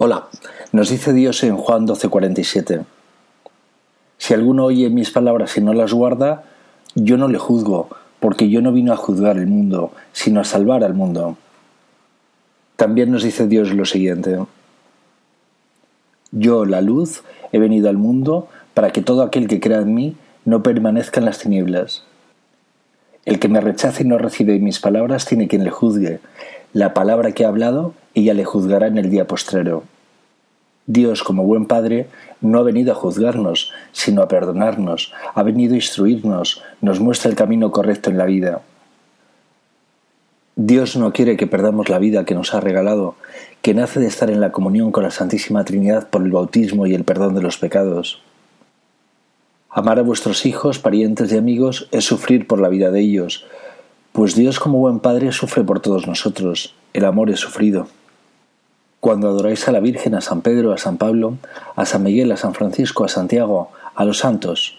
Hola, nos dice Dios en Juan 12:47. Si alguno oye mis palabras y no las guarda, yo no le juzgo, porque yo no vino a juzgar el mundo, sino a salvar al mundo. También nos dice Dios lo siguiente. Yo, la luz, he venido al mundo para que todo aquel que crea en mí no permanezca en las tinieblas. El que me rechace y no recibe mis palabras tiene quien le juzgue. La palabra que he hablado, ella le juzgará en el día postrero. Dios, como buen Padre, no ha venido a juzgarnos, sino a perdonarnos, ha venido a instruirnos, nos muestra el camino correcto en la vida. Dios no quiere que perdamos la vida que nos ha regalado, que nace de estar en la comunión con la Santísima Trinidad por el bautismo y el perdón de los pecados. Amar a vuestros hijos, parientes y amigos es sufrir por la vida de ellos, pues Dios como buen Padre sufre por todos nosotros, el amor es sufrido. Cuando adoráis a la Virgen, a San Pedro, a San Pablo, a San Miguel, a San Francisco, a Santiago, a los santos,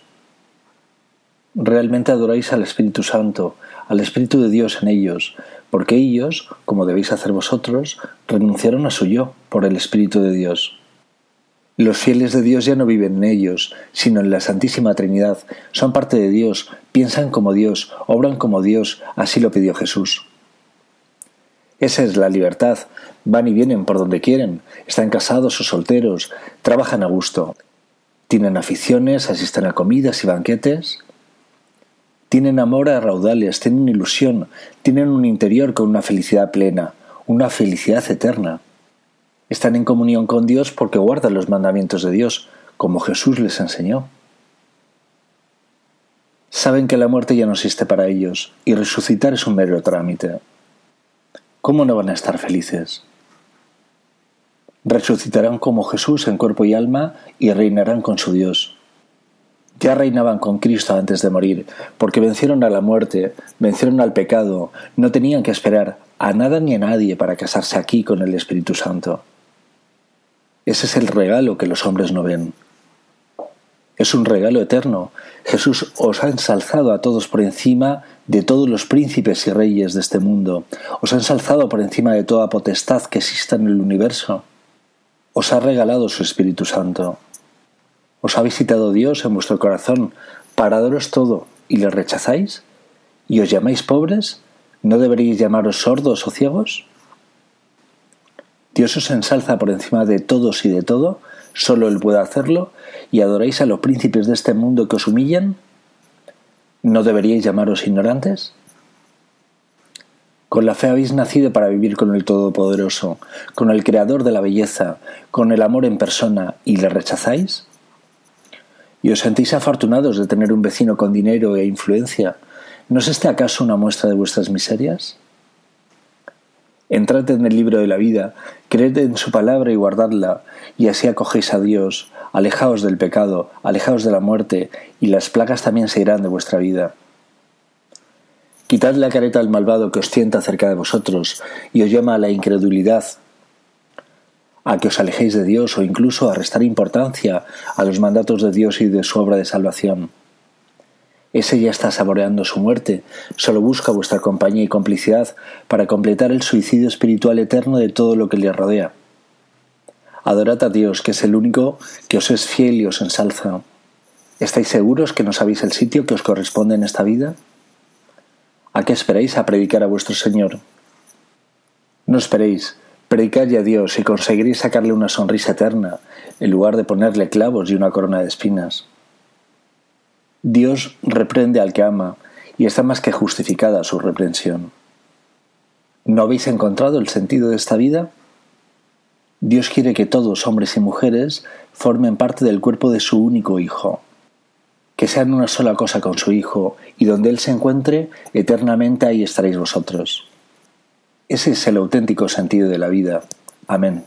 realmente adoráis al Espíritu Santo, al Espíritu de Dios en ellos, porque ellos, como debéis hacer vosotros, renunciaron a su yo por el Espíritu de Dios. Los fieles de Dios ya no viven en ellos, sino en la Santísima Trinidad. Son parte de Dios, piensan como Dios, obran como Dios, así lo pidió Jesús. Esa es la libertad. Van y vienen por donde quieren, están casados o solteros, trabajan a gusto, tienen aficiones, asisten a comidas y banquetes, tienen amor a raudales, tienen ilusión, tienen un interior con una felicidad plena, una felicidad eterna. Están en comunión con Dios porque guardan los mandamientos de Dios, como Jesús les enseñó. Saben que la muerte ya no existe para ellos y resucitar es un mero trámite. ¿Cómo no van a estar felices? Resucitarán como Jesús en cuerpo y alma y reinarán con su Dios. Ya reinaban con Cristo antes de morir, porque vencieron a la muerte, vencieron al pecado, no tenían que esperar a nada ni a nadie para casarse aquí con el Espíritu Santo. Ese es el regalo que los hombres no ven. Es un regalo eterno. Jesús os ha ensalzado a todos por encima de todos los príncipes y reyes de este mundo. Os ha ensalzado por encima de toda potestad que exista en el universo. Os ha regalado su Espíritu Santo. Os ha visitado Dios en vuestro corazón para todo y le rechazáis. ¿Y os llamáis pobres? ¿No deberíais llamaros sordos o ciegos? Dios os ensalza por encima de todos y de todo, solo Él puede hacerlo, y adoráis a los príncipes de este mundo que os humillan, ¿no deberíais llamaros ignorantes? Con la fe habéis nacido para vivir con el Todopoderoso, con el Creador de la belleza, con el amor en persona, y le rechazáis? ¿Y os sentís afortunados de tener un vecino con dinero e influencia? ¿No es este acaso una muestra de vuestras miserias? Entrad en el libro de la vida, creed en su palabra y guardadla, y así acogéis a Dios, alejaos del pecado, alejaos de la muerte, y las plagas también se irán de vuestra vida. Quitad la careta al malvado que os tienta cerca de vosotros, y os llama a la incredulidad, a que os alejéis de Dios o incluso a restar importancia a los mandatos de Dios y de su obra de salvación. Ese ya está saboreando su muerte, solo busca vuestra compañía y complicidad para completar el suicidio espiritual eterno de todo lo que le rodea. Adorad a Dios, que es el único que os es fiel y os ensalza. ¿Estáis seguros que no sabéis el sitio que os corresponde en esta vida? ¿A qué esperáis a predicar a vuestro Señor? No esperéis, predicad a Dios y conseguiréis sacarle una sonrisa eterna, en lugar de ponerle clavos y una corona de espinas. Dios reprende al que ama y está más que justificada su reprensión. ¿No habéis encontrado el sentido de esta vida? Dios quiere que todos, hombres y mujeres, formen parte del cuerpo de su único Hijo, que sean una sola cosa con su Hijo, y donde Él se encuentre, eternamente ahí estaréis vosotros. Ese es el auténtico sentido de la vida. Amén.